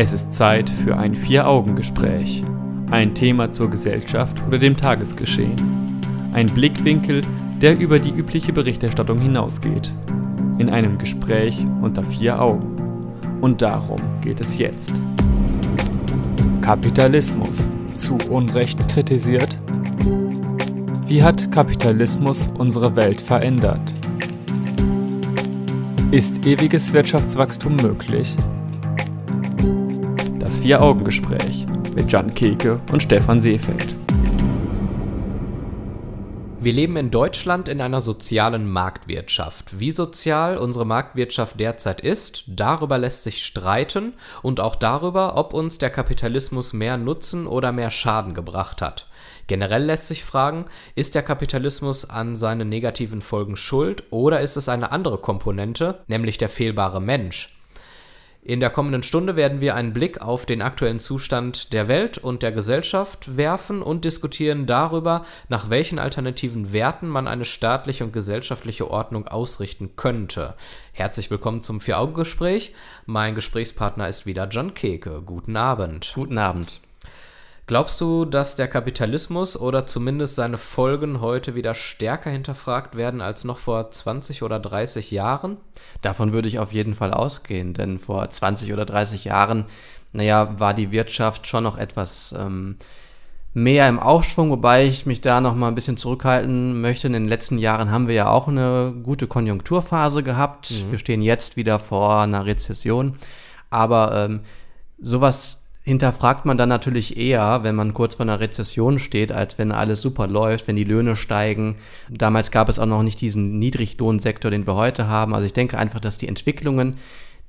Es ist Zeit für ein Vier-Augen-Gespräch. Ein Thema zur Gesellschaft oder dem Tagesgeschehen. Ein Blickwinkel, der über die übliche Berichterstattung hinausgeht. In einem Gespräch unter vier Augen. Und darum geht es jetzt. Kapitalismus. Zu Unrecht kritisiert? Wie hat Kapitalismus unsere Welt verändert? Ist ewiges Wirtschaftswachstum möglich? Das Vier-Augen-Gespräch mit Jan Keke und Stefan Seefeld. Wir leben in Deutschland in einer sozialen Marktwirtschaft. Wie sozial unsere Marktwirtschaft derzeit ist, darüber lässt sich streiten und auch darüber, ob uns der Kapitalismus mehr Nutzen oder mehr Schaden gebracht hat. Generell lässt sich fragen, ist der Kapitalismus an seinen negativen Folgen schuld oder ist es eine andere Komponente, nämlich der fehlbare Mensch? In der kommenden Stunde werden wir einen Blick auf den aktuellen Zustand der Welt und der Gesellschaft werfen und diskutieren darüber, nach welchen alternativen Werten man eine staatliche und gesellschaftliche Ordnung ausrichten könnte. Herzlich willkommen zum Vier-Augen-Gespräch. Mein Gesprächspartner ist wieder John Keke. Guten Abend. Guten Abend. Glaubst du, dass der Kapitalismus oder zumindest seine Folgen heute wieder stärker hinterfragt werden als noch vor 20 oder 30 Jahren? Davon würde ich auf jeden Fall ausgehen, denn vor 20 oder 30 Jahren, naja, war die Wirtschaft schon noch etwas ähm, mehr im Aufschwung, wobei ich mich da noch mal ein bisschen zurückhalten möchte. In den letzten Jahren haben wir ja auch eine gute Konjunkturphase gehabt. Mhm. Wir stehen jetzt wieder vor einer Rezession, aber ähm, sowas hinterfragt man dann natürlich eher, wenn man kurz vor einer Rezession steht, als wenn alles super läuft, wenn die Löhne steigen. Damals gab es auch noch nicht diesen Niedriglohnsektor, den wir heute haben. Also ich denke einfach, dass die Entwicklungen,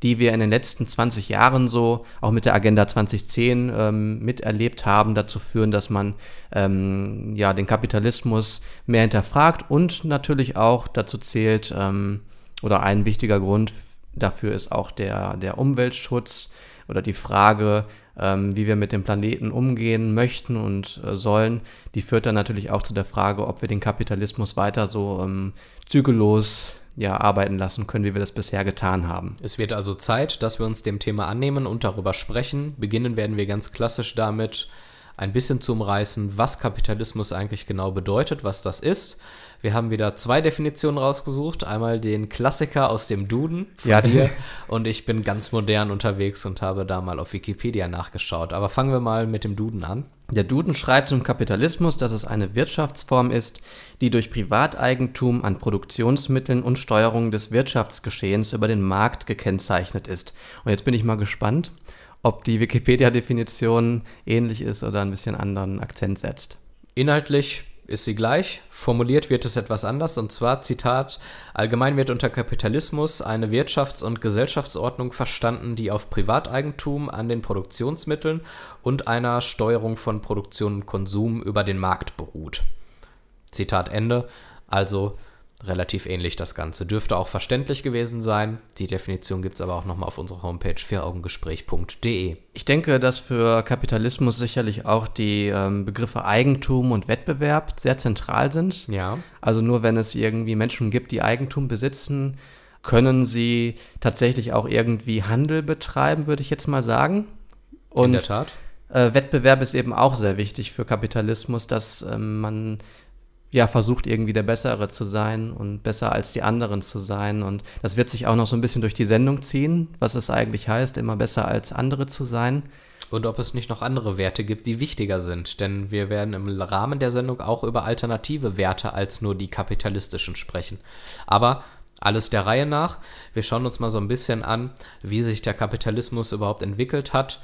die wir in den letzten 20 Jahren so, auch mit der Agenda 2010 ähm, miterlebt haben, dazu führen, dass man ähm, ja den Kapitalismus mehr hinterfragt und natürlich auch dazu zählt, ähm, oder ein wichtiger Grund dafür ist auch der, der Umweltschutz oder die Frage, ähm, wie wir mit dem Planeten umgehen möchten und äh, sollen, die führt dann natürlich auch zu der Frage, ob wir den Kapitalismus weiter so ähm, zügellos ja, arbeiten lassen können, wie wir das bisher getan haben. Es wird also Zeit, dass wir uns dem Thema annehmen und darüber sprechen. Beginnen werden wir ganz klassisch damit, ein bisschen zu umreißen, was Kapitalismus eigentlich genau bedeutet, was das ist. Wir haben wieder zwei Definitionen rausgesucht. Einmal den Klassiker aus dem Duden von ja, dir und ich bin ganz modern unterwegs und habe da mal auf Wikipedia nachgeschaut. Aber fangen wir mal mit dem Duden an. Der Duden schreibt zum Kapitalismus, dass es eine Wirtschaftsform ist, die durch Privateigentum an Produktionsmitteln und Steuerung des Wirtschaftsgeschehens über den Markt gekennzeichnet ist. Und jetzt bin ich mal gespannt, ob die Wikipedia-Definition ähnlich ist oder ein bisschen anderen Akzent setzt. Inhaltlich ist sie gleich, formuliert wird es etwas anders und zwar Zitat Allgemein wird unter Kapitalismus eine Wirtschafts- und Gesellschaftsordnung verstanden, die auf Privateigentum an den Produktionsmitteln und einer Steuerung von Produktion und Konsum über den Markt beruht. Zitat Ende. Also relativ ähnlich das Ganze. Dürfte auch verständlich gewesen sein. Die Definition gibt es aber auch nochmal auf unserer Homepage vieraugengespräch.de. Ich denke, dass für Kapitalismus sicherlich auch die ähm, Begriffe Eigentum und Wettbewerb sehr zentral sind. Ja. Also nur wenn es irgendwie Menschen gibt, die Eigentum besitzen, können sie tatsächlich auch irgendwie Handel betreiben, würde ich jetzt mal sagen. Und In der Tat. Äh, Wettbewerb ist eben auch sehr wichtig für Kapitalismus, dass ähm, man ja, versucht irgendwie der Bessere zu sein und besser als die anderen zu sein. Und das wird sich auch noch so ein bisschen durch die Sendung ziehen, was es eigentlich heißt, immer besser als andere zu sein. Und ob es nicht noch andere Werte gibt, die wichtiger sind. Denn wir werden im Rahmen der Sendung auch über alternative Werte als nur die kapitalistischen sprechen. Aber alles der Reihe nach. Wir schauen uns mal so ein bisschen an, wie sich der Kapitalismus überhaupt entwickelt hat.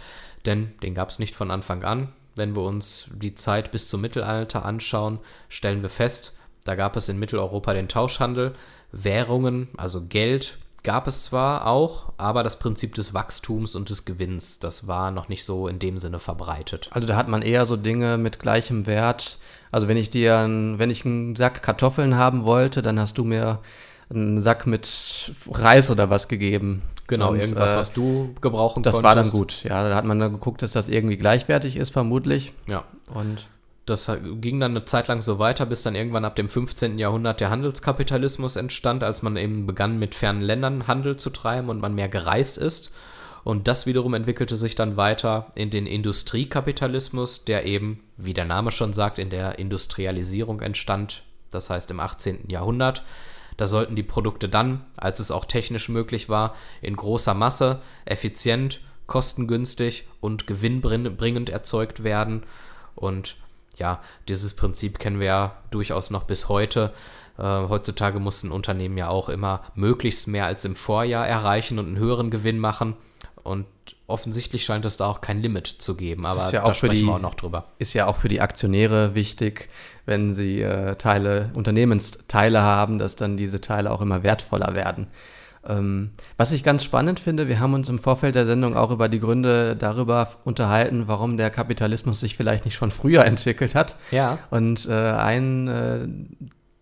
Denn den gab es nicht von Anfang an. Wenn wir uns die Zeit bis zum Mittelalter anschauen, stellen wir fest, da gab es in Mitteleuropa den Tauschhandel, Währungen, also Geld gab es zwar auch, aber das Prinzip des Wachstums und des Gewinns, das war noch nicht so in dem Sinne verbreitet. Also da hat man eher so Dinge mit gleichem Wert. Also wenn ich dir, wenn ich einen Sack Kartoffeln haben wollte, dann hast du mir einen Sack mit Reis oder was gegeben. Genau, und, irgendwas, äh, was du gebrauchen das konntest. Das war dann gut. Ja, da hat man dann geguckt, dass das irgendwie gleichwertig ist, vermutlich. Ja. Und das ging dann eine Zeit lang so weiter, bis dann irgendwann ab dem 15. Jahrhundert der Handelskapitalismus entstand, als man eben begann, mit fernen Ländern Handel zu treiben und man mehr gereist ist. Und das wiederum entwickelte sich dann weiter in den Industriekapitalismus, der eben, wie der Name schon sagt, in der Industrialisierung entstand, das heißt im 18. Jahrhundert. Da sollten die Produkte dann, als es auch technisch möglich war, in großer Masse, effizient, kostengünstig und gewinnbringend erzeugt werden. Und ja, dieses Prinzip kennen wir ja durchaus noch bis heute. Äh, heutzutage muss ein Unternehmen ja auch immer möglichst mehr als im Vorjahr erreichen und einen höheren Gewinn machen. Und offensichtlich scheint es da auch kein Limit zu geben, aber ja da sprechen die, wir auch noch drüber. Ist ja auch für die Aktionäre wichtig, wenn sie äh, Teile, Unternehmensteile haben, dass dann diese Teile auch immer wertvoller werden. Ähm, was ich ganz spannend finde, wir haben uns im Vorfeld der Sendung auch über die Gründe darüber unterhalten, warum der Kapitalismus sich vielleicht nicht schon früher entwickelt hat. Ja. Und äh, ein äh,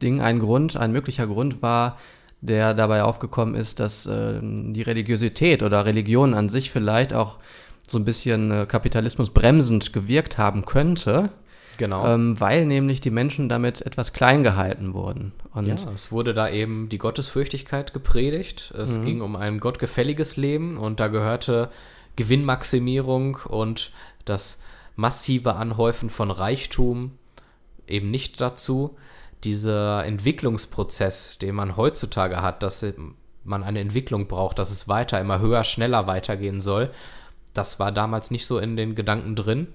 Ding, ein Grund, ein möglicher Grund war, der dabei aufgekommen ist, dass äh, die Religiosität oder Religion an sich vielleicht auch so ein bisschen äh, Kapitalismus bremsend gewirkt haben könnte. Genau. Ähm, weil nämlich die Menschen damit etwas klein gehalten wurden. Und ja, es wurde da eben die Gottesfürchtigkeit gepredigt. Es mhm. ging um ein gottgefälliges Leben und da gehörte Gewinnmaximierung und das massive Anhäufen von Reichtum eben nicht dazu. Dieser Entwicklungsprozess, den man heutzutage hat, dass man eine Entwicklung braucht, dass es weiter, immer höher, schneller weitergehen soll, das war damals nicht so in den Gedanken drin.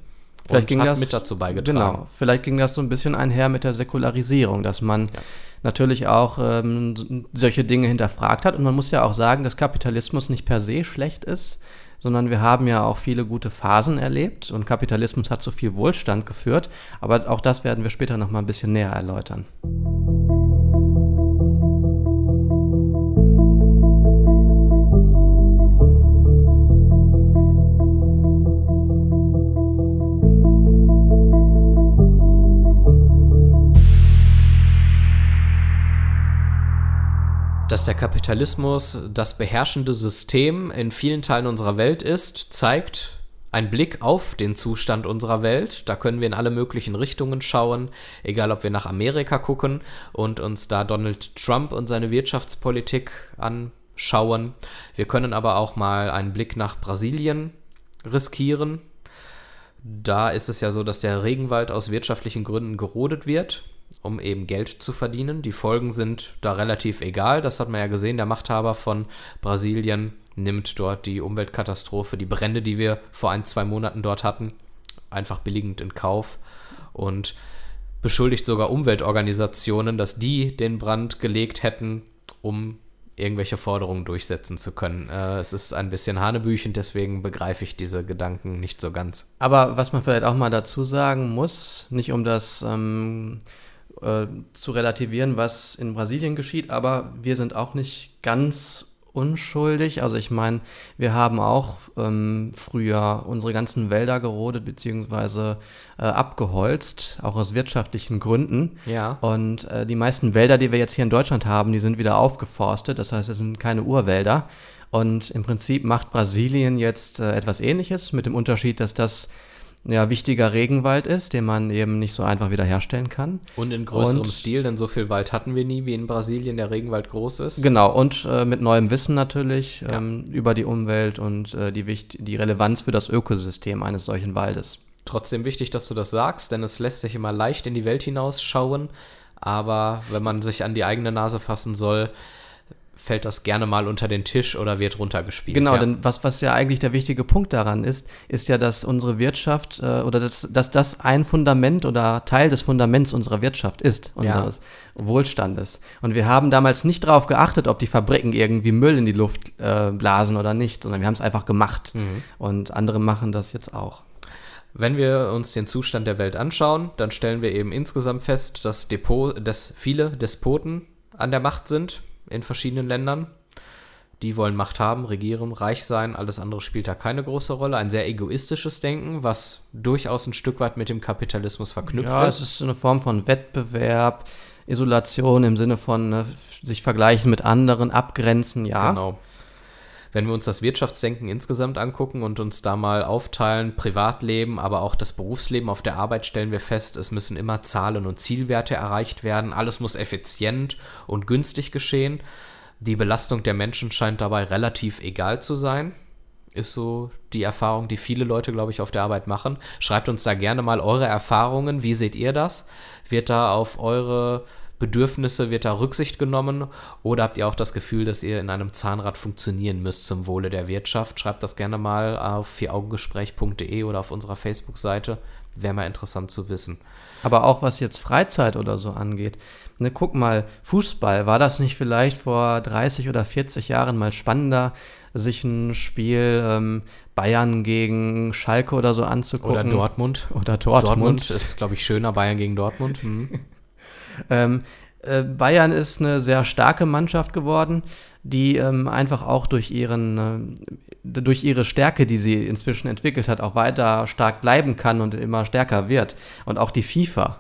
Vielleicht ging das mit dazu beigetragen. Genau, vielleicht ging das so ein bisschen einher mit der Säkularisierung, dass man ja. Natürlich auch ähm, solche Dinge hinterfragt hat. Und man muss ja auch sagen, dass Kapitalismus nicht per se schlecht ist, sondern wir haben ja auch viele gute Phasen erlebt und Kapitalismus hat zu viel Wohlstand geführt. Aber auch das werden wir später noch mal ein bisschen näher erläutern. Dass der Kapitalismus das beherrschende System in vielen Teilen unserer Welt ist, zeigt ein Blick auf den Zustand unserer Welt. Da können wir in alle möglichen Richtungen schauen, egal ob wir nach Amerika gucken und uns da Donald Trump und seine Wirtschaftspolitik anschauen. Wir können aber auch mal einen Blick nach Brasilien riskieren. Da ist es ja so, dass der Regenwald aus wirtschaftlichen Gründen gerodet wird um eben Geld zu verdienen. Die Folgen sind da relativ egal. Das hat man ja gesehen. Der Machthaber von Brasilien nimmt dort die Umweltkatastrophe, die Brände, die wir vor ein, zwei Monaten dort hatten, einfach billigend in Kauf und beschuldigt sogar Umweltorganisationen, dass die den Brand gelegt hätten, um irgendwelche Forderungen durchsetzen zu können. Äh, es ist ein bisschen hanebüchend, deswegen begreife ich diese Gedanken nicht so ganz. Aber was man vielleicht auch mal dazu sagen muss, nicht um das ähm, äh, zu relativieren, was in Brasilien geschieht, aber wir sind auch nicht ganz unschuldig. Also ich meine, wir haben auch ähm, früher unsere ganzen Wälder gerodet bzw. Äh, abgeholzt, auch aus wirtschaftlichen Gründen. Ja. Und äh, die meisten Wälder, die wir jetzt hier in Deutschland haben, die sind wieder aufgeforstet. Das heißt, es sind keine Urwälder. Und im Prinzip macht Brasilien jetzt äh, etwas Ähnliches mit dem Unterschied, dass das ja, wichtiger Regenwald ist, den man eben nicht so einfach wiederherstellen kann. Und in größerem und, Stil, denn so viel Wald hatten wir nie, wie in Brasilien der Regenwald groß ist. Genau, und äh, mit neuem Wissen natürlich ja. ähm, über die Umwelt und äh, die, Wicht die Relevanz für das Ökosystem eines solchen Waldes. Trotzdem wichtig, dass du das sagst, denn es lässt sich immer leicht in die Welt hinausschauen. Aber wenn man sich an die eigene Nase fassen soll, fällt das gerne mal unter den Tisch oder wird runtergespielt. Genau, ja. denn was, was ja eigentlich der wichtige Punkt daran ist, ist ja, dass unsere Wirtschaft äh, oder dass, dass das ein Fundament oder Teil des Fundaments unserer Wirtschaft ist, unseres ja. Wohlstandes. Und wir haben damals nicht darauf geachtet, ob die Fabriken irgendwie Müll in die Luft äh, blasen oder nicht, sondern wir haben es einfach gemacht. Mhm. Und andere machen das jetzt auch. Wenn wir uns den Zustand der Welt anschauen, dann stellen wir eben insgesamt fest, dass, Depot, dass viele Despoten an der Macht sind in verschiedenen Ländern. Die wollen Macht haben, regieren, reich sein, alles andere spielt da keine große Rolle. Ein sehr egoistisches Denken, was durchaus ein Stück weit mit dem Kapitalismus verknüpft ja, ist. es ist eine Form von Wettbewerb, Isolation im Sinne von ne, sich vergleichen mit anderen, abgrenzen, ja. Genau. Wenn wir uns das Wirtschaftsdenken insgesamt angucken und uns da mal aufteilen, Privatleben, aber auch das Berufsleben auf der Arbeit, stellen wir fest, es müssen immer Zahlen und Zielwerte erreicht werden. Alles muss effizient und günstig geschehen. Die Belastung der Menschen scheint dabei relativ egal zu sein. ist so die Erfahrung, die viele Leute, glaube ich, auf der Arbeit machen. Schreibt uns da gerne mal eure Erfahrungen. Wie seht ihr das? Wird da auf eure Bedürfnisse, wird da Rücksicht genommen? Oder habt ihr auch das Gefühl, dass ihr in einem Zahnrad funktionieren müsst zum Wohle der Wirtschaft? Schreibt das gerne mal auf vieraugengespräch.de oder auf unserer Facebook-Seite. Wäre mal interessant zu wissen. Aber auch was jetzt Freizeit oder so angeht. Ne, guck mal, Fußball, war das nicht vielleicht vor 30 oder 40 Jahren mal spannender, sich ein Spiel ähm, Bayern gegen Schalke oder so anzugucken? Oder Dortmund. Oder Dortmund. Dortmund ist, glaube ich, schöner, Bayern gegen Dortmund. Hm. ähm, äh, Bayern ist eine sehr starke Mannschaft geworden, die ähm, einfach auch durch ihren äh, durch ihre Stärke, die sie inzwischen entwickelt hat, auch weiter stark bleiben kann und immer stärker wird. Und auch die FIFA,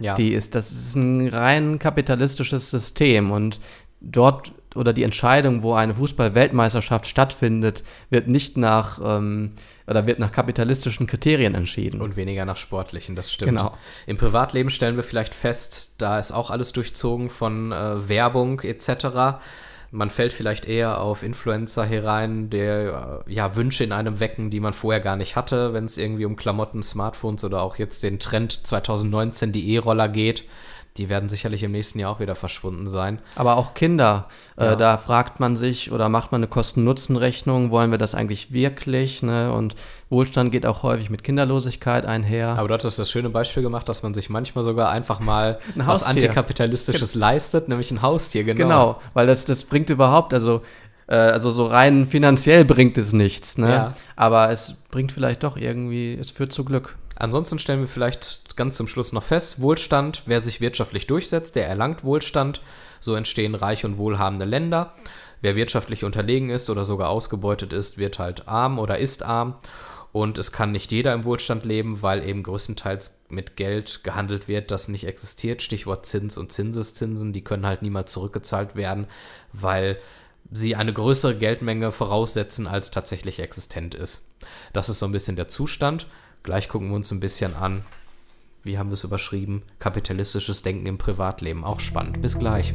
ja. die ist, das ist ein rein kapitalistisches System und dort oder die Entscheidung, wo eine Fußball-Weltmeisterschaft stattfindet, wird nicht nach ähm, oder wird nach kapitalistischen Kriterien entschieden. Und weniger nach sportlichen, das stimmt. Genau. Im Privatleben stellen wir vielleicht fest, da ist auch alles durchzogen von äh, Werbung etc. Man fällt vielleicht eher auf Influencer herein, der äh, ja Wünsche in einem wecken, die man vorher gar nicht hatte, wenn es irgendwie um Klamotten, Smartphones oder auch jetzt den Trend 2019 die E-Roller geht die werden sicherlich im nächsten Jahr auch wieder verschwunden sein. Aber auch Kinder, äh, ja. äh, da fragt man sich oder macht man eine Kosten-Nutzen-Rechnung, wollen wir das eigentlich wirklich? Ne? Und Wohlstand geht auch häufig mit Kinderlosigkeit einher. Aber du hattest das schöne Beispiel gemacht, dass man sich manchmal sogar einfach mal was Antikapitalistisches Ge leistet, nämlich ein Haustier, genau. Genau, weil das, das bringt überhaupt, also äh, also so rein finanziell bringt es nichts, ne? Ja. Aber es bringt vielleicht doch irgendwie, es führt zu Glück. Ansonsten stellen wir vielleicht ganz zum Schluss noch fest, Wohlstand, wer sich wirtschaftlich durchsetzt, der erlangt Wohlstand. So entstehen reiche und wohlhabende Länder. Wer wirtschaftlich unterlegen ist oder sogar ausgebeutet ist, wird halt arm oder ist arm. Und es kann nicht jeder im Wohlstand leben, weil eben größtenteils mit Geld gehandelt wird, das nicht existiert. Stichwort Zins und Zinseszinsen, die können halt niemals zurückgezahlt werden, weil sie eine größere Geldmenge voraussetzen, als tatsächlich existent ist. Das ist so ein bisschen der Zustand. Gleich gucken wir uns ein bisschen an, wie haben wir es überschrieben, kapitalistisches Denken im Privatleben. Auch spannend. Bis gleich.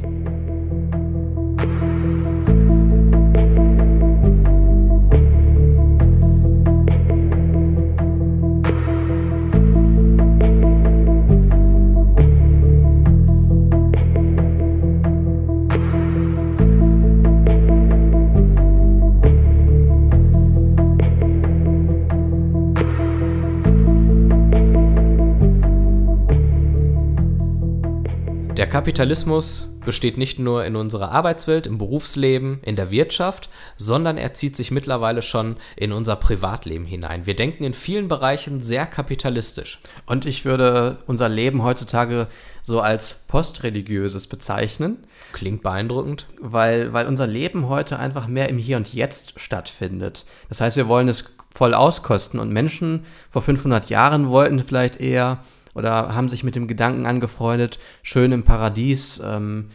Kapitalismus besteht nicht nur in unserer Arbeitswelt, im Berufsleben, in der Wirtschaft, sondern er zieht sich mittlerweile schon in unser Privatleben hinein. Wir denken in vielen Bereichen sehr kapitalistisch. Und ich würde unser Leben heutzutage so als postreligiöses bezeichnen. Klingt beeindruckend. Weil, weil unser Leben heute einfach mehr im Hier und Jetzt stattfindet. Das heißt, wir wollen es voll auskosten und Menschen vor 500 Jahren wollten vielleicht eher oder haben sich mit dem Gedanken angefreundet, schön im Paradies ähm,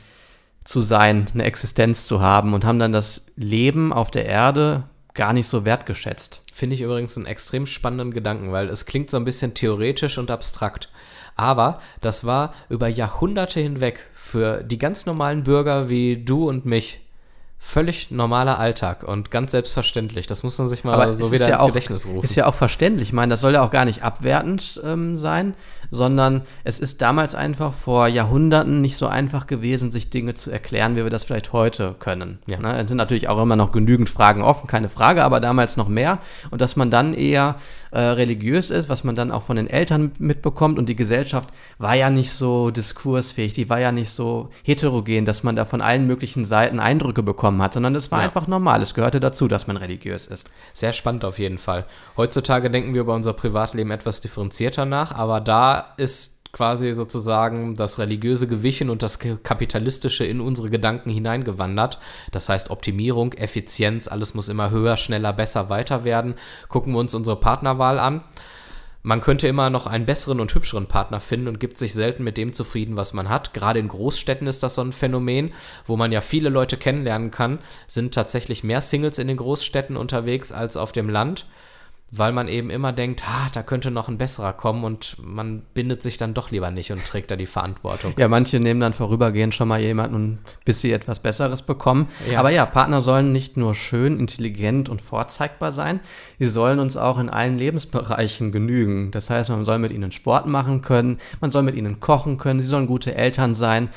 zu sein, eine Existenz zu haben und haben dann das Leben auf der Erde gar nicht so wertgeschätzt. Finde ich übrigens einen extrem spannenden Gedanken, weil es klingt so ein bisschen theoretisch und abstrakt. Aber das war über Jahrhunderte hinweg für die ganz normalen Bürger wie du und mich völlig normaler Alltag und ganz selbstverständlich. Das muss man sich mal Aber so wieder ja ins auch, Gedächtnis rufen. Ist ja auch verständlich. Ich meine, das soll ja auch gar nicht abwertend ähm, sein, sondern es ist damals einfach vor Jahrhunderten nicht so einfach gewesen, sich Dinge zu erklären, wie wir das vielleicht heute können. Ja. Ne? Es sind natürlich auch immer noch genügend Fragen offen, keine Frage, aber damals noch mehr. Und dass man dann eher äh, religiös ist, was man dann auch von den Eltern mitbekommt. Und die Gesellschaft war ja nicht so diskursfähig, die war ja nicht so heterogen, dass man da von allen möglichen Seiten Eindrücke bekommen hat, sondern es war ja. einfach normal. Es gehörte dazu, dass man religiös ist. Sehr spannend auf jeden Fall. Heutzutage denken wir über unser Privatleben etwas differenzierter nach, aber da ist quasi sozusagen das religiöse gewichen und das kapitalistische in unsere Gedanken hineingewandert. Das heißt Optimierung, Effizienz, alles muss immer höher, schneller, besser, weiter werden. Gucken wir uns unsere Partnerwahl an. Man könnte immer noch einen besseren und hübscheren Partner finden und gibt sich selten mit dem zufrieden, was man hat. Gerade in Großstädten ist das so ein Phänomen, wo man ja viele Leute kennenlernen kann, sind tatsächlich mehr Singles in den Großstädten unterwegs als auf dem Land. Weil man eben immer denkt, ah, da könnte noch ein besserer kommen und man bindet sich dann doch lieber nicht und trägt da die Verantwortung. Ja, manche nehmen dann vorübergehend schon mal jemanden, bis sie etwas Besseres bekommen. Ja. Aber ja, Partner sollen nicht nur schön, intelligent und vorzeigbar sein, sie sollen uns auch in allen Lebensbereichen genügen. Das heißt, man soll mit ihnen Sport machen können, man soll mit ihnen kochen können, sie sollen gute Eltern sein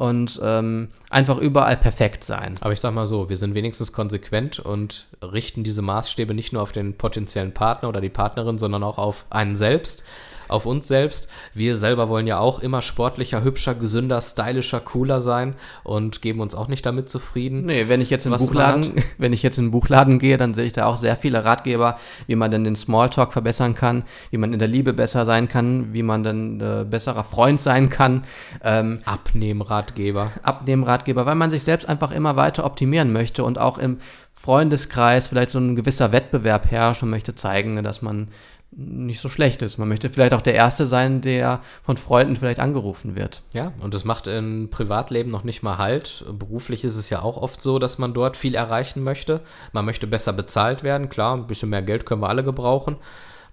und ähm, einfach überall perfekt sein. Aber ich sag mal so, wir sind wenigstens konsequent und richten diese Maßstäbe nicht nur auf den potenziellen Partner oder die Partnerin, sondern auch auf einen selbst, auf uns selbst. Wir selber wollen ja auch immer sportlicher, hübscher, gesünder, stylischer, cooler sein und geben uns auch nicht damit zufrieden. Nee, wenn ich jetzt in den Buchladen, wenn ich jetzt in den Buchladen gehe, dann sehe ich da auch sehr viele Ratgeber, wie man denn den Smalltalk verbessern kann, wie man in der Liebe besser sein kann, wie man dann äh, besserer Freund sein kann. Ähm, Abnehmratgeber. Abnehmratgeber, weil man sich selbst einfach immer weiter optimieren möchte und auch im Freundeskreis vielleicht so ein gewisser Wettbewerb herrscht und möchte zeigen, dass man nicht so schlecht ist. Man möchte vielleicht auch der Erste sein, der von Freunden vielleicht angerufen wird. Ja, und das macht im Privatleben noch nicht mal Halt. Beruflich ist es ja auch oft so, dass man dort viel erreichen möchte. Man möchte besser bezahlt werden, klar, ein bisschen mehr Geld können wir alle gebrauchen.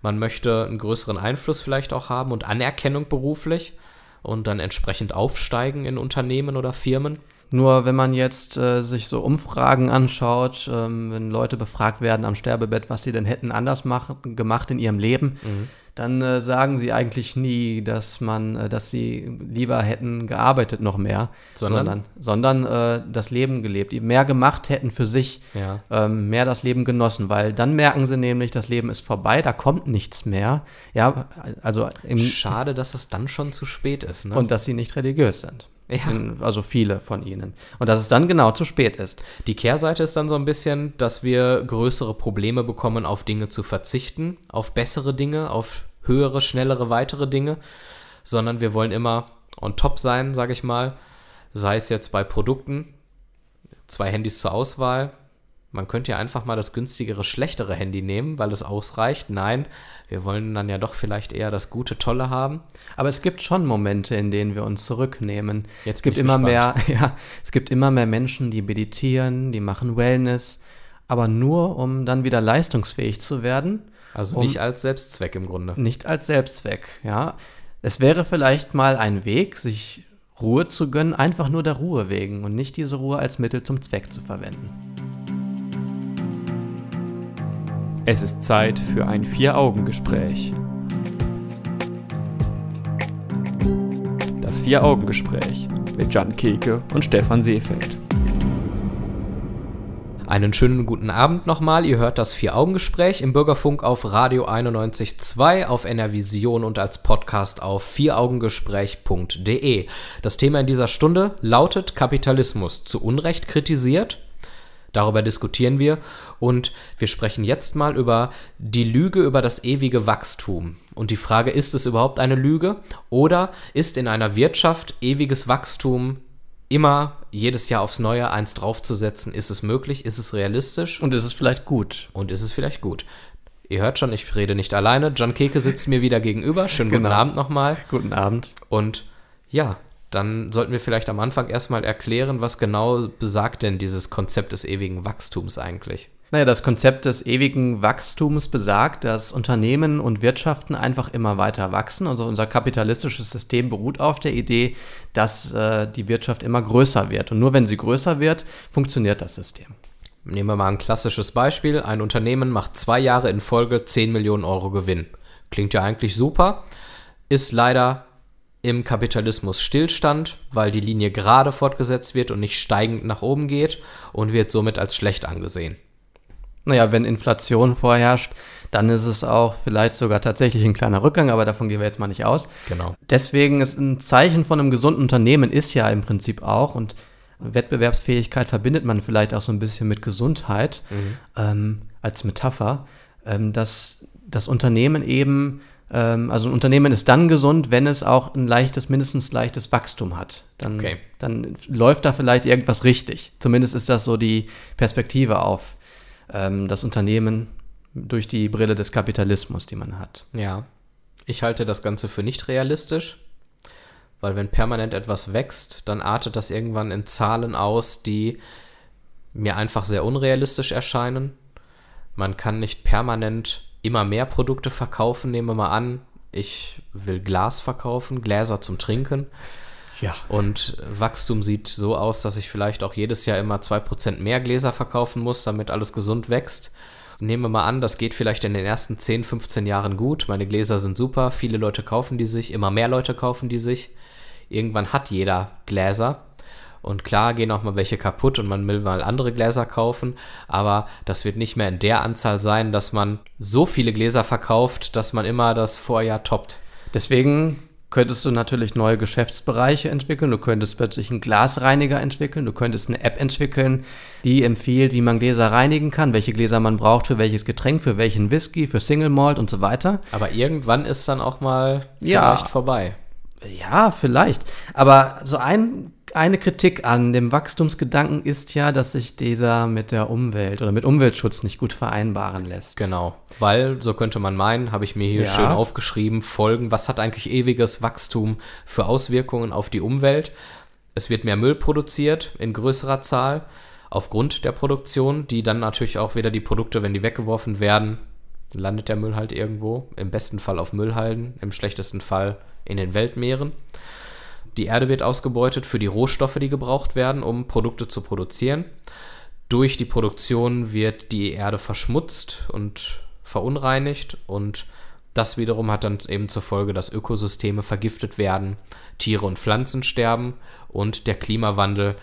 Man möchte einen größeren Einfluss vielleicht auch haben und Anerkennung beruflich und dann entsprechend aufsteigen in Unternehmen oder Firmen. Nur wenn man jetzt äh, sich so Umfragen anschaut, ähm, wenn Leute befragt werden am Sterbebett, was sie denn hätten anders mach, gemacht in ihrem Leben, dann äh, sagen sie eigentlich nie, dass man, äh, dass sie lieber hätten gearbeitet noch mehr, Sondern? sondern, sondern äh, das Leben gelebt, mehr gemacht hätten für sich, Ja. ähm, mehr das Leben genossen, weil dann merken sie nämlich, das Leben ist vorbei, da kommt nichts mehr. Ja, also im, Schade, dass es dann schon zu spät ist. Ne? und dass sie nicht religiös sind. Ja. In- Also viele von ihnen. Und dass es dann genau zu spät ist. Die Kehrseite ist dann so ein bisschen, dass wir größere Probleme bekommen, auf Dinge zu verzichten, auf bessere Dinge, auf höhere, schnellere, weitere Dinge, sondern wir wollen immer on top sein, sage ich mal. Sei es jetzt bei Produkten, zwei Handys zur Auswahl. Man könnte ja einfach mal das günstigere, schlechtere Handy nehmen, weil es ausreicht. Nein, wir wollen dann ja doch vielleicht eher das gute, tolle haben. Aber es gibt schon Momente, in denen wir uns zurücknehmen. Jetzt es gibt immer mehr, ja, es gibt immer mehr Menschen, die meditieren, die machen Wellness, aber nur um dann wieder leistungsfähig zu werden, Also Um- nicht als Selbstzweck im Grunde. nicht als Selbstzweck, ja. Es wäre vielleicht mal ein Weg, sich Ruhe zu gönnen, einfach nur der Ruhe wegen und nicht diese Ruhe als Mittel zum Zweck zu verwenden. Es ist Zeit für ein Vier-Augen-Gespräch. Das Vier-Augen-Gespräch mit Jan Keke und Stefan Seefeld. Einen schönen guten Abend nochmal. Ihr hört das Vier-Augen-Gespräch im Bürgerfunk auf Radio 91.2, auf NRVision und als Podcast auf vieraugengespräch.de. Das Thema in dieser Stunde lautet Kapitalismus zu Unrecht kritisiert. Darüber diskutieren wir und wir sprechen jetzt mal über die Lüge über das ewige Wachstum. Und die Frage, ist es überhaupt eine Lüge oder ist in einer Wirtschaft ewiges Wachstum immer jedes Jahr aufs Neue eins draufzusetzen, ist es möglich, ist es realistisch Und es ist vielleicht gut. und ist es vielleicht gut. Ihr hört schon, ich rede nicht alleine. John Keke sitzt mir wieder gegenüber. Schönen guten Genau. Abend nochmal. Guten Abend. Und ja, dann sollten wir vielleicht am Anfang erstmal erklären, was genau besagt denn dieses Konzept des ewigen Wachstums eigentlich? Naja, das Konzept des ewigen Wachstums besagt, dass Unternehmen und Wirtschaften einfach immer weiter wachsen. Also unser kapitalistisches System beruht auf der Idee, dass äh, die Wirtschaft immer größer wird. Und nur wenn sie größer wird, funktioniert das System. Nehmen wir mal ein klassisches Beispiel. Ein Unternehmen macht zwei Jahre in Folge 10 Millionen Euro Gewinn. Klingt ja eigentlich super, ist leider im Kapitalismus Stillstand, weil die Linie gerade fortgesetzt wird und nicht steigend nach oben geht und wird somit als schlecht angesehen. Naja, wenn Inflation vorherrscht, dann ist es auch vielleicht sogar tatsächlich ein kleiner Rückgang, aber davon gehen wir jetzt mal nicht aus. Genau. Deswegen ist ein Zeichen von einem gesunden Unternehmen ist ja im Prinzip auch und Wettbewerbsfähigkeit verbindet man vielleicht auch so ein bisschen mit Gesundheit ähm, als Metapher, ähm, dass das Unternehmen eben, also ein Unternehmen ist dann gesund, wenn es auch ein leichtes, mindestens leichtes Wachstum hat. Dann, Okay. dann läuft da vielleicht irgendwas richtig. Zumindest ist das so die Perspektive auf ähm, das Unternehmen durch die Brille des Kapitalismus, die man hat. Ja. Ich halte das Ganze für nicht realistisch, weil wenn permanent etwas wächst, dann artet das irgendwann in Zahlen aus, die mir einfach sehr unrealistisch erscheinen. Man kann nicht permanent immer mehr Produkte verkaufen. Nehmen wir mal an, ich will Glas verkaufen, Gläser zum Trinken. Ja. Und Wachstum sieht so aus, dass ich vielleicht auch jedes Jahr immer 2% mehr Gläser verkaufen muss, damit alles gesund wächst. Nehmen wir mal an, das geht vielleicht in den ersten 10, 15 Jahren gut. Meine Gläser sind super, viele Leute kaufen die sich, immer mehr Leute kaufen die sich. Irgendwann hat jeder Gläser. Und klar gehen auch mal welche kaputt und man will mal andere Gläser kaufen, aber das wird nicht mehr in der Anzahl sein, dass man so viele Gläser verkauft, dass man immer das Vorjahr toppt. Deswegen könntest du natürlich neue Geschäftsbereiche entwickeln. Du könntest plötzlich einen Glasreiniger entwickeln. Du könntest eine App entwickeln, die empfiehlt, wie man Gläser reinigen kann, welche Gläser man braucht für welches Getränk, für welchen Whisky, für Single Malt und so weiter. Aber irgendwann ist dann auch mal Ja. vielleicht vorbei. Ja, vielleicht. Aber so ein, eine Kritik an dem Wachstumsgedanken ist ja, dass sich dieser mit der Umwelt oder mit Umweltschutz nicht gut vereinbaren lässt. Genau, weil, so könnte man meinen, habe ich mir hier Ja. schön aufgeschrieben, Folgen, was hat eigentlich ewiges Wachstum für Auswirkungen auf die Umwelt? Es wird mehr Müll produziert in größerer Zahl aufgrund der Produktion, die dann natürlich auch wieder die Produkte, wenn die weggeworfen werden, landet der Müll halt irgendwo, im besten Fall auf Müllhalden, im schlechtesten Fall in den Weltmeeren. Die Erde wird ausgebeutet für die Rohstoffe, die gebraucht werden, um Produkte zu produzieren. Durch die Produktion wird die Erde verschmutzt und verunreinigt und das wiederum hat dann eben zur Folge, dass Ökosysteme vergiftet werden, Tiere und Pflanzen sterben und der Klimawandel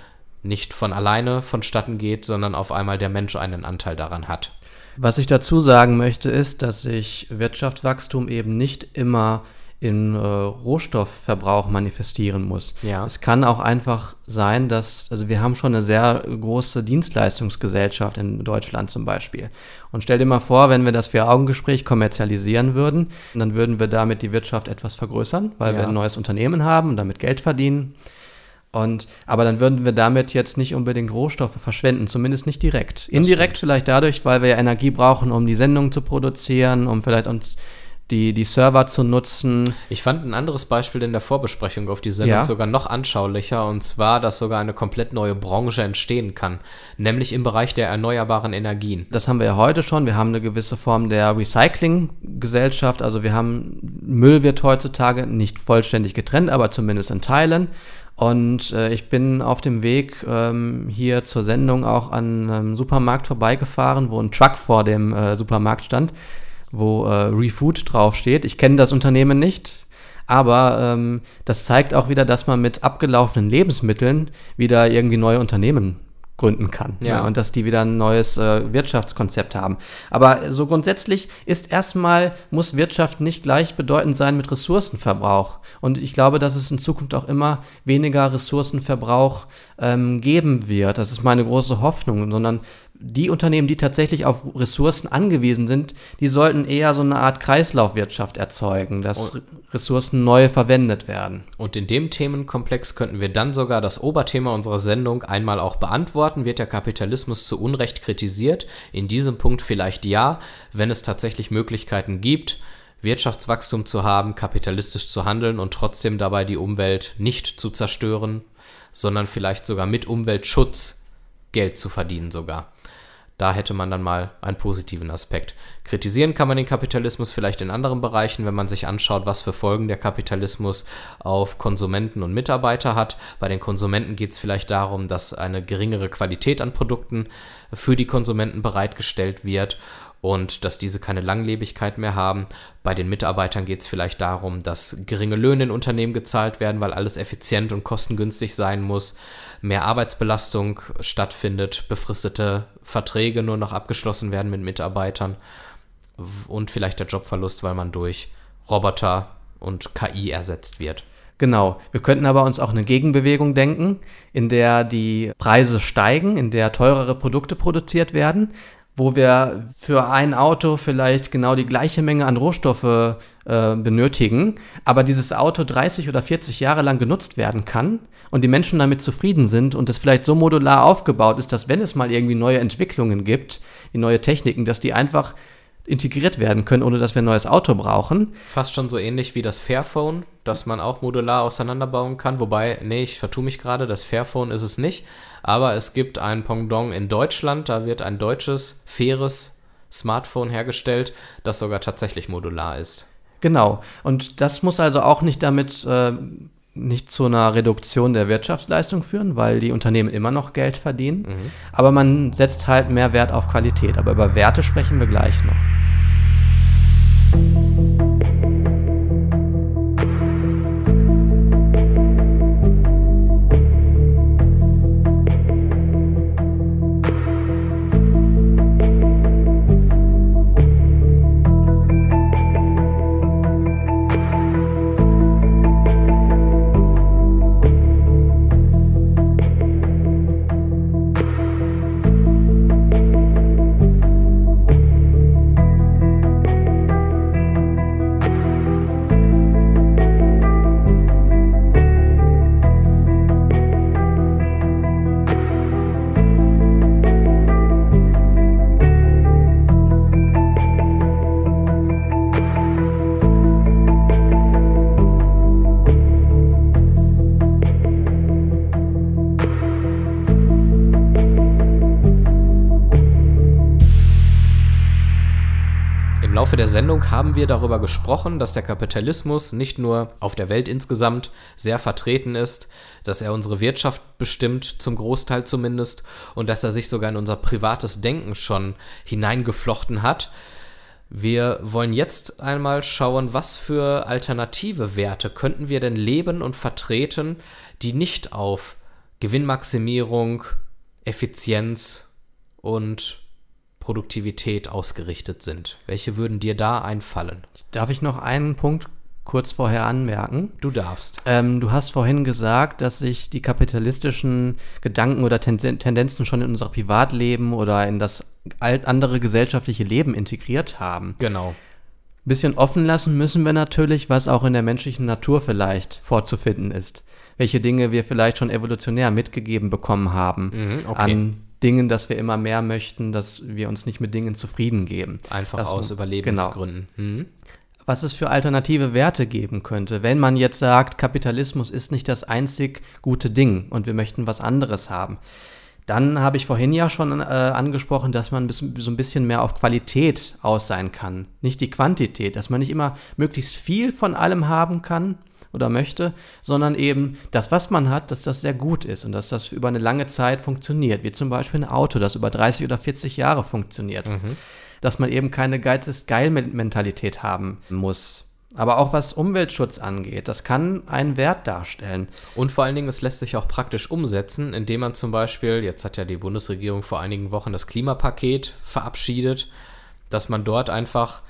nicht von alleine vonstatten geht, sondern auf einmal der Mensch einen Anteil daran hat. Was ich dazu sagen möchte, ist, dass sich Wirtschaftswachstum eben nicht immer in äh, Rohstoffverbrauch manifestieren muss. Ja. Es kann auch einfach sein, dass, also wir haben schon eine sehr große Dienstleistungsgesellschaft in Deutschland zum Beispiel. Und stell dir mal vor, wenn wir das Vier-Augen-Gespräch kommerzialisieren würden, dann würden wir damit die Wirtschaft etwas vergrößern, weil wir Ja. ein neues Unternehmen haben und damit Geld verdienen. Und, aber dann würden wir damit jetzt nicht unbedingt Rohstoffe verschwenden, zumindest nicht direkt. Indirekt vielleicht dadurch, weil wir ja Energie brauchen, um die Sendung zu produzieren, um vielleicht uns die, die Server zu nutzen. Ich fand ein anderes Beispiel in der Vorbesprechung auf die Sendung Ja. sogar noch anschaulicher, und zwar, dass sogar eine komplett neue Branche entstehen kann, nämlich im Bereich der erneuerbaren Energien. Das haben wir ja heute schon. Wir haben eine gewisse Form der Recycling-Gesellschaft. Also wir haben, Müll wird heutzutage nicht vollständig getrennt, aber zumindest in Teilen. Und äh, ich bin auf dem Weg ähm, hier zur Sendung auch an einem Supermarkt vorbeigefahren, wo ein Truck vor dem äh, Supermarkt stand, wo äh, ReFood draufsteht. Ich kenne das Unternehmen nicht, aber ähm, das zeigt auch wieder, dass man mit abgelaufenen Lebensmitteln wieder irgendwie neue Unternehmen gründen kann. Ja. und dass die wieder ein neues äh, Wirtschaftskonzept haben. Aber so grundsätzlich ist erstmal, muss Wirtschaft nicht gleichbedeutend sein mit Ressourcenverbrauch. Und ich glaube, dass es in Zukunft auch immer weniger Ressourcenverbrauch ähm, geben wird. Das ist meine große Hoffnung, sondern die Unternehmen, die tatsächlich auf Ressourcen angewiesen sind, die sollten eher so eine Art Kreislaufwirtschaft erzeugen, dass Ressourcen neu verwendet werden. Und in dem Themenkomplex könnten wir dann sogar das Oberthema unserer Sendung einmal auch beantworten. Wird der Kapitalismus zu Unrecht kritisiert? In diesem Punkt vielleicht ja, wenn es tatsächlich Möglichkeiten gibt, Wirtschaftswachstum zu haben, kapitalistisch zu handeln und trotzdem dabei die Umwelt nicht zu zerstören, sondern vielleicht sogar mit Umweltschutz Geld zu verdienen sogar. Da hätte man dann mal einen positiven Aspekt. Kritisieren kann man den Kapitalismus vielleicht in anderen Bereichen, wenn man sich anschaut, was für Folgen der Kapitalismus auf Konsumenten und Mitarbeiter hat. Bei den Konsumenten geht es vielleicht darum, dass eine geringere Qualität an Produkten für die Konsumenten bereitgestellt wird und dass diese keine Langlebigkeit mehr haben. Bei den Mitarbeitern geht es vielleicht darum, dass geringe Löhne in Unternehmen gezahlt werden, weil alles effizient und kostengünstig sein muss, mehr Arbeitsbelastung stattfindet, befristete Verträge nur noch abgeschlossen werden mit Mitarbeitern und vielleicht der Jobverlust, weil man durch Roboter und KI ersetzt wird. Genau. Wir könnten aber uns auch eine Gegenbewegung denken, in der die Preise steigen, in der teurere Produkte produziert werden, wo wir für ein Auto vielleicht genau die gleiche Menge an Rohstoffe äh, benötigen, aber dieses Auto 30 oder 40 Jahre lang genutzt werden kann und die Menschen damit zufrieden sind und es vielleicht so modular aufgebaut ist, dass wenn es mal irgendwie neue Entwicklungen gibt, neue Techniken, dass die einfach integriert werden können, ohne dass wir ein neues Auto brauchen. Fast schon so ähnlich wie das Fairphone, das man auch modular auseinanderbauen kann. Wobei, nee, ich vertue mich gerade, das Fairphone ist es nicht. Aber es gibt ein Pendant in Deutschland, da wird ein deutsches, faires Smartphone hergestellt, das sogar tatsächlich modular ist. Genau. Und das muss also auch nicht damit äh, nicht zu einer Reduktion der Wirtschaftsleistung führen, weil die Unternehmen immer noch Geld verdienen. Mhm. Aber man setzt halt mehr Wert auf Qualität. Aber über Werte sprechen wir gleich noch. Laufe der Sendung haben wir darüber gesprochen, dass der Kapitalismus nicht nur auf der Welt insgesamt sehr vertreten ist, dass er unsere Wirtschaft bestimmt, zum Großteil zumindest, und dass er sich sogar in unser privates Denken schon hineingeflochten hat. Wir wollen jetzt einmal schauen, was für alternative Werte könnten wir denn leben und vertreten, die nicht auf Gewinnmaximierung, Effizienz und Produktivität ausgerichtet sind. Welche würden dir da einfallen? Darf ich noch einen Punkt kurz vorher anmerken? Du darfst. Ähm, du hast vorhin gesagt, dass sich die kapitalistischen Gedanken oder Tendenzen schon in unser Privatleben oder in das andere gesellschaftliche Leben integriert haben. Genau. Bisschen offen lassen müssen wir natürlich, was auch in der menschlichen Natur vielleicht vorzufinden ist. Welche Dinge wir vielleicht schon evolutionär mitgegeben bekommen haben mhm, okay. an Dingen, dass wir immer mehr möchten, dass wir uns nicht mit Dingen zufrieden geben. Einfach das, aus Überlebensgründen. Genau. Mhm. Was es für alternative Werte geben könnte, wenn man jetzt sagt, Kapitalismus ist nicht das einzig gute Ding und wir möchten was anderes haben. Dann habe ich vorhin ja schon äh, angesprochen, dass man so ein bisschen mehr auf Qualität aus sein kann, nicht die Quantität, dass man nicht immer möglichst viel von allem haben kann, oder möchte, sondern eben das, was man hat, dass das sehr gut ist und dass das über eine lange Zeit funktioniert, wie zum Beispiel ein Auto, das über 30 oder 40 Jahre funktioniert. Mhm. Dass man eben keine Geiz ist geil Mentalität haben muss. Aber auch was Umweltschutz angeht, das kann einen Wert darstellen. Und vor allen Dingen, es lässt sich auch praktisch umsetzen, indem man zum Beispiel, jetzt hat ja die Bundesregierung vor einigen Wochen das Klimapaket verabschiedet, dass man dort einfach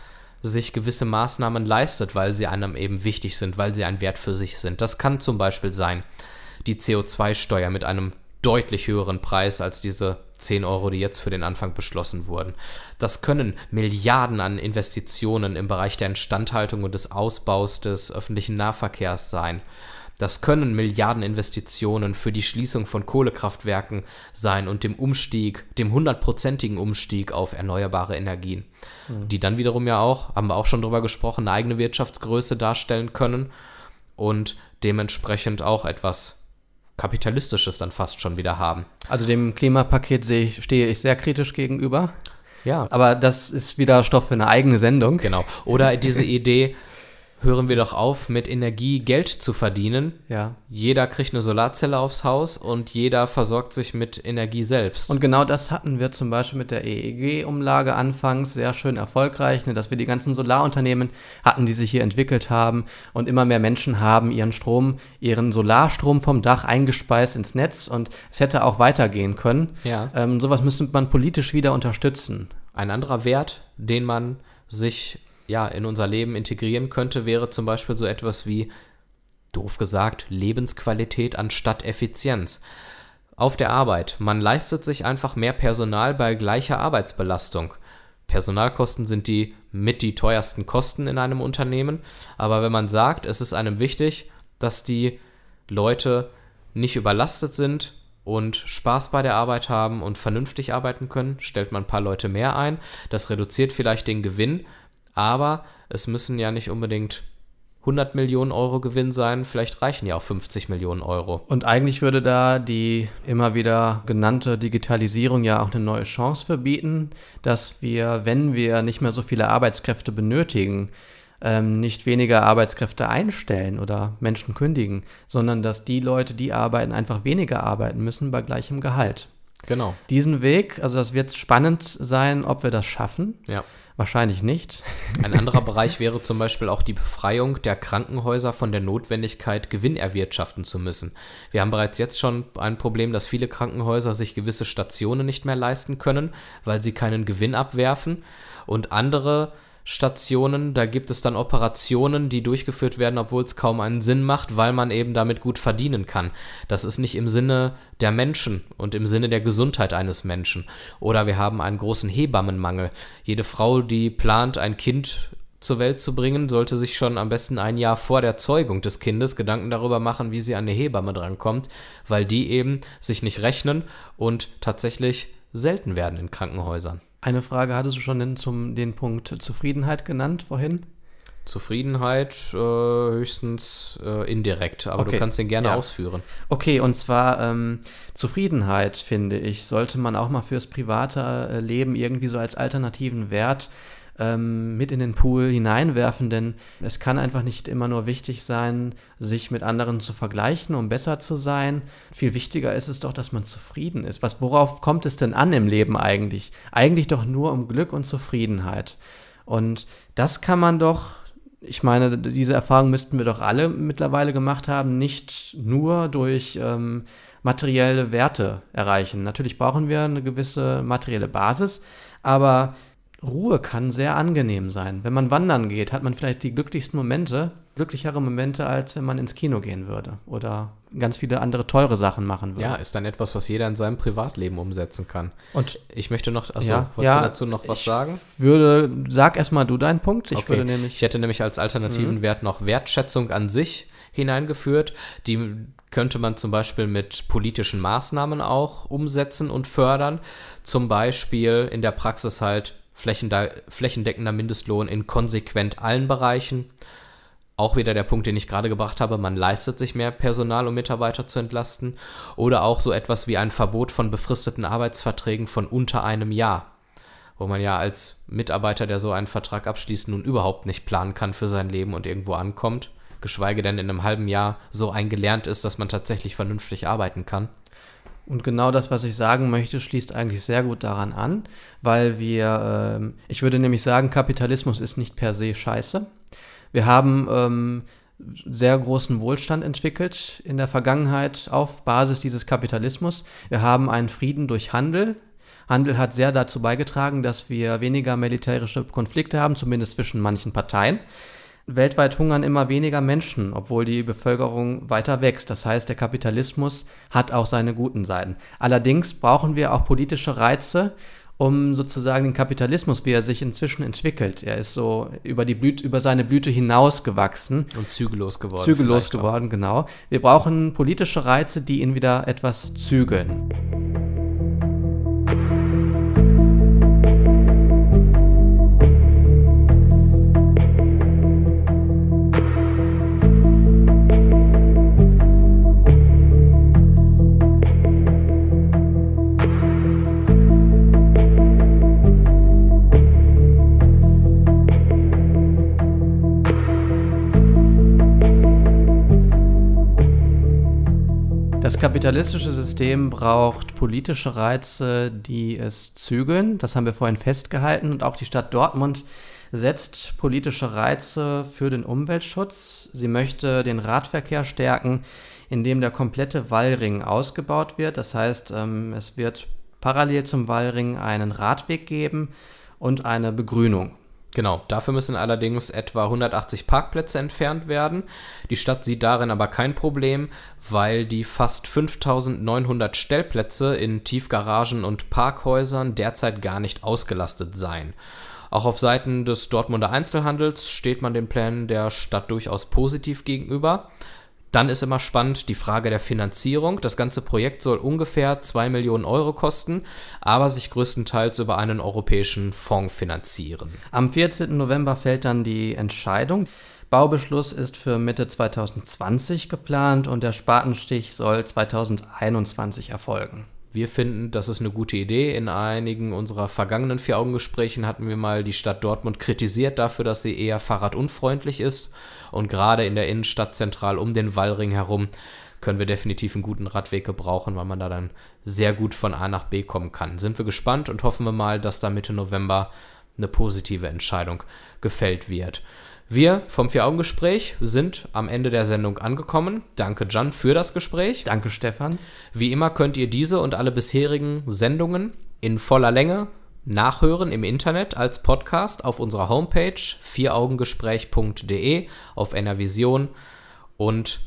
sich gewisse Maßnahmen leistet, weil sie einem eben wichtig sind, weil sie ein Wert für sich sind. Das kann zum Beispiel sein die CO2-Steuer mit einem deutlich höheren Preis als diese 10 Euro, die jetzt für den Anfang beschlossen wurden. Das können Milliarden an Investitionen im Bereich der Instandhaltung und des Ausbaus des öffentlichen Nahverkehrs sein. Das können Milliardeninvestitionen für die Schließung von Kohlekraftwerken sein und dem Umstieg, dem hundertprozentigen Umstieg auf erneuerbare Energien, mhm. die dann wiederum ja auch, haben wir auch schon drüber gesprochen, eine eigene Wirtschaftsgröße darstellen können und dementsprechend auch etwas Kapitalistisches dann fast schon wieder haben. Also dem Klimapaket sehe ich, stehe ich sehr kritisch gegenüber. Ja. Aber das ist wieder Stoff für eine eigene Sendung. Genau. Oder diese Idee, hören wir doch auf, mit Energie Geld zu verdienen. Ja. Jeder kriegt eine Solarzelle aufs Haus und jeder versorgt sich mit Energie selbst. Und genau das hatten wir zum Beispiel mit der EEG-Umlage anfangs sehr schön erfolgreich, ne, dass wir die ganzen Solarunternehmen hatten, die sich hier entwickelt haben und immer mehr Menschen haben ihren Strom, ihren Solarstrom vom Dach eingespeist ins Netz und es hätte auch weitergehen können. Ja. Ähm, sowas müsste man politisch wieder unterstützen. Ein anderer Wert, den man sich ja, in unser Leben integrieren könnte, wäre zum Beispiel so etwas wie, doof gesagt, Lebensqualität anstatt Effizienz. Auf der Arbeit. Man leistet sich einfach mehr Personal bei gleicher Arbeitsbelastung. Personalkosten sind die mit die teuersten Kosten in einem Unternehmen. Aber wenn man sagt, es ist einem wichtig, dass die Leute nicht überlastet sind und Spaß bei der Arbeit haben und vernünftig arbeiten können, stellt man ein paar Leute mehr ein. Das reduziert vielleicht den Gewinn, aber es müssen ja nicht unbedingt 100 Millionen Euro Gewinn sein, vielleicht reichen ja auch 50 Millionen Euro. Und eigentlich würde da die immer wieder genannte Digitalisierung ja auch eine neue Chance verbieten, dass wir, wenn wir nicht mehr so viele Arbeitskräfte benötigen, ähm, nicht weniger Arbeitskräfte einstellen oder Menschen kündigen, sondern dass die Leute, die arbeiten, einfach weniger arbeiten müssen bei gleichem Gehalt. Genau. Diesen Weg, also das wird spannend sein, ob wir das schaffen. Ja. Wahrscheinlich nicht. Ein anderer Bereich wäre zum Beispiel auch die Befreiung der Krankenhäuser von der Notwendigkeit, Gewinn erwirtschaften zu müssen. Wir haben bereits jetzt schon ein Problem, dass viele Krankenhäuser sich gewisse Stationen nicht mehr leisten können, weil sie keinen Gewinn abwerfen und andere Stationen, da gibt es dann Operationen, die durchgeführt werden, obwohl es kaum einen Sinn macht, weil man eben damit gut verdienen kann. Das ist nicht im Sinne der Menschen und im Sinne der Gesundheit eines Menschen. Oder wir haben einen großen Hebammenmangel. Jede Frau, die plant, ein Kind zur Welt zu bringen, sollte sich schon am besten ein Jahr vor der Zeugung des Kindes Gedanken darüber machen, wie sie an eine Hebamme drankommt, weil die eben sich nicht rechnen und tatsächlich selten werden in Krankenhäusern. Eine Frage hattest du schon den, zum, den Punkt Zufriedenheit genannt vorhin? Zufriedenheit äh, höchstens äh, indirekt, aber okay. du kannst den gerne ja. ausführen. Okay, und zwar ähm, Zufriedenheit, finde ich, sollte man auch mal fürs private äh, Leben irgendwie so als alternativen Wert ähm, mit in den Pool hineinwerfen, denn es kann einfach nicht immer nur wichtig sein, sich mit anderen zu vergleichen, um besser zu sein. Viel wichtiger ist es doch, dass man zufrieden ist. Was, worauf kommt es denn an im Leben eigentlich? Eigentlich doch nur um Glück und Zufriedenheit. Und das kann man doch ich meine, diese Erfahrung müssten wir doch alle mittlerweile gemacht haben, nicht nur durch ähm, materielle Werte erreichen. Natürlich brauchen wir eine gewisse materielle Basis, aber Ruhe kann sehr angenehm sein. Wenn man wandern geht, hat man vielleicht die glücklichsten Momente, glücklichere Momente, als wenn man ins Kino gehen würde oder ganz viele andere teure Sachen machen würde. Ja, ist dann etwas, was jeder in seinem Privatleben umsetzen kann. Und ich möchte noch, achso, ja, wolltest ja, du dazu noch was ich sagen? Würde, sag erstmal du deinen Punkt. Ich okay. würde nämlich. Ich hätte nämlich als alternativen mhm. Wert noch Wertschätzung an sich hineingeführt. Die könnte man zum Beispiel mit politischen Maßnahmen auch umsetzen und fördern. Zum Beispiel in der Praxis halt flächendeckender Mindestlohn in konsequent allen Bereichen. Auch wieder der Punkt, den ich gerade gebracht habe, man leistet sich mehr Personal, um Mitarbeiter zu entlasten. Oder auch so etwas wie ein Verbot von befristeten Arbeitsverträgen von unter einem Jahr, wo man ja als Mitarbeiter, der so einen Vertrag abschließt, nun überhaupt nicht planen kann für sein Leben und irgendwo ankommt, geschweige denn in einem halben Jahr so eingelernt ist, dass man tatsächlich vernünftig arbeiten kann. Und genau das, was ich sagen möchte, schließt eigentlich sehr gut daran an, weil wir, äh, ich würde nämlich sagen, Kapitalismus ist nicht per se scheiße. Wir haben ähm, sehr großen Wohlstand entwickelt in der Vergangenheit auf Basis dieses Kapitalismus. Wir haben einen Frieden durch Handel. Handel hat sehr dazu beigetragen, dass wir weniger militärische Konflikte haben, zumindest zwischen manchen Parteien. Weltweit hungern immer weniger Menschen, obwohl die Bevölkerung weiter wächst. Das heißt, der Kapitalismus hat auch seine guten Seiten. Allerdings brauchen wir auch politische Reize, um sozusagen den Kapitalismus, wie er sich inzwischen entwickelt. Er ist so über, die Blüte, über seine Blüte hinausgewachsen. Und zügellos geworden. Zügellos geworden, auch. genau. Wir brauchen politische Reize, die ihn wieder etwas zügeln. Kapitalistische System braucht politische Reize, die es zügeln. Das haben wir vorhin festgehalten. Und auch die Stadt Dortmund setzt politische Reize für den Umweltschutz. Sie möchte den Radverkehr stärken, indem der komplette Wallring ausgebaut wird. Das heißt, ähm, es wird parallel zum Wallring einen Radweg geben und eine Begrünung. Genau, dafür müssen allerdings etwa 180 Parkplätze entfernt werden. Die Stadt sieht darin aber kein Problem, weil die fast 5900 Stellplätze in Tiefgaragen und Parkhäusern derzeit gar nicht ausgelastet seien. Auch auf Seiten des Dortmunder Einzelhandels steht man den Plänen der Stadt durchaus positiv gegenüber. Dann ist immer spannend die Frage der Finanzierung. Das ganze Projekt soll ungefähr 2 Millionen Euro kosten, aber sich größtenteils über einen europäischen Fonds finanzieren. Am 14. November fällt dann die Entscheidung. Baubeschluss ist für Mitte 2020 geplant und der Spatenstich soll 2021 erfolgen. Wir finden, das ist eine gute Idee. In einigen unserer vergangenen Vier-Augen-Gesprächen hatten wir mal die Stadt Dortmund kritisiert dafür, dass sie eher fahrradunfreundlich ist. Und gerade in der Innenstadt zentral um den Wallring herum können wir definitiv einen guten Radweg gebrauchen, weil man da dann sehr gut von A nach B kommen kann. Sind wir gespannt und hoffen wir mal, dass da Mitte November eine positive Entscheidung gefällt wird. Wir vom Vier-Augen-Gespräch sind am Ende der Sendung angekommen. Danke, Jan, für das Gespräch. Danke, Stefan. Wie immer könnt ihr diese und alle bisherigen Sendungen in voller Länge nachhören im Internet als Podcast auf unserer Homepage vieraugengespräch.de auf NRVision und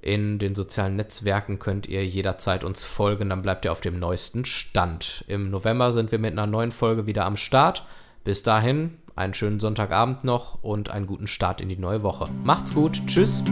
in den sozialen Netzwerken könnt ihr jederzeit uns folgen, dann bleibt ihr auf dem neuesten Stand. Im November sind wir mit einer neuen Folge wieder am Start. Bis dahin einen schönen Sonntagabend noch und einen guten Start in die neue Woche. Macht's gut, tschüss.